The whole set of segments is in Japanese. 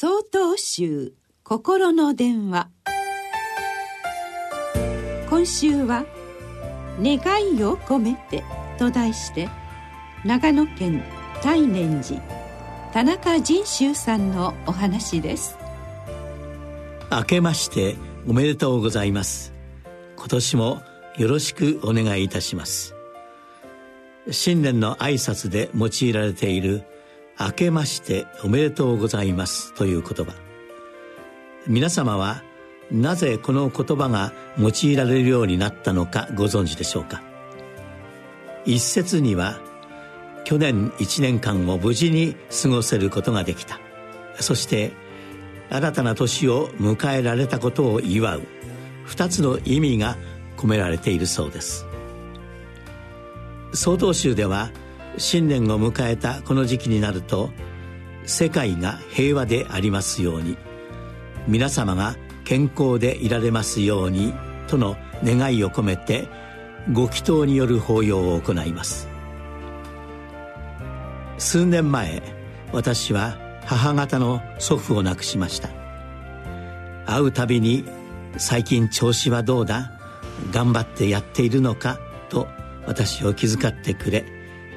総統集心の電話。今週は「願いを込めて」と題して長野県大念寺田中仁修さんのお話です。明けましておめでとうございます。今年もよろしくお願いいたします。新年の挨拶で用いられている「明けましておめでとうございます」という言葉。皆様はなぜこの言葉が用いられるようになったのかご存知でしょうか？一説には去年1年間を無事に過ごせることができた。そして新たな年を迎えられたことを祝う。2つの意味が込められているそうです。総統集では新年を迎えたこの時期になると世界が平和でありますように皆様が健康でいられますようにとの願いを込めてご祈祷による法要を行います。数年前私は母方の祖父を亡くしました。会うたびに「最近調子はどうだ？頑張ってやっているのか?」と私を気遣ってくれ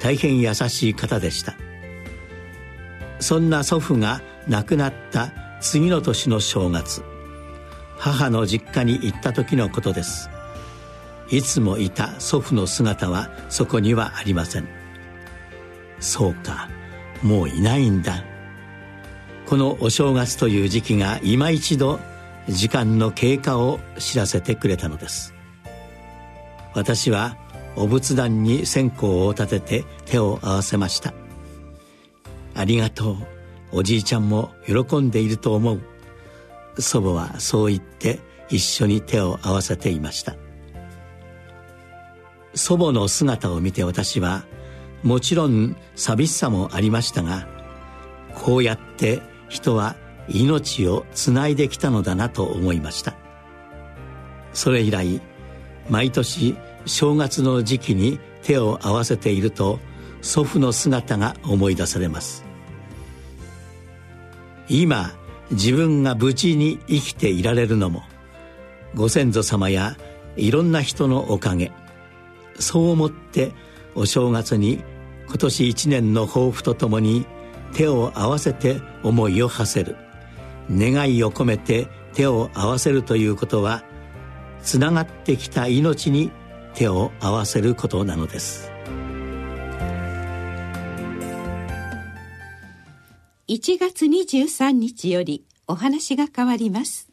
大変優しい方でした。そんな祖父が亡くなった次の年の正月母の実家に行った時のことです。いつもいた祖父の姿はそこにはありません。そうかもういないんだ。このお正月という時期が今一度時間の経過を知らせてくれたのです。私はお仏壇に線香を立てて手を合わせました。ありがとう。おじいちゃんも喜んでいると思う。祖母はそう言って一緒に手を合わせていました。祖母の姿を見て私はもちろん寂しさもありましたがこうやって人は命をつないできたのだなと思いました。それ以来毎年正月の時期に手を合わせていると祖父の姿が思い出されます。今自分が無事に生きていられるのもご先祖様やいろんな人のおかげ。そう思ってお正月に今年一年の抱負とともに手を合わせて思いを馳せる。願いを込めて手を合わせるということはつながってきた命に手を合わせることなのです。1月23日よりお話が変わります。